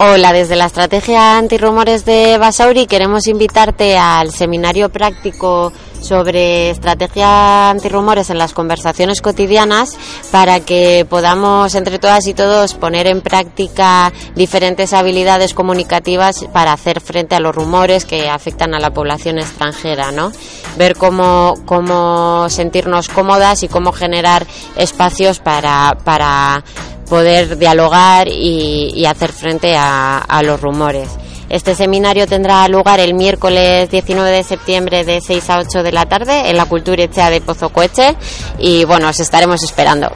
Hola, desde la estrategia antirrumores de Basauri queremos invitarte al seminario práctico sobre estrategia antirrumores en las conversaciones cotidianas para que podamos entre todas y todos poner en práctica diferentes habilidades comunicativas para hacer frente a los rumores que afectan a la población extranjera, ¿no? Ver cómo, cómo sentirnos cómodas y cómo generar espacios para, para poder dialogar y, hacer frente a, a los rumores. Este seminario tendrá lugar el miércoles 19 de septiembre de 6 a 8 de la tarde en la Cultura Echea de Pozo Coeche y bueno, os estaremos esperando.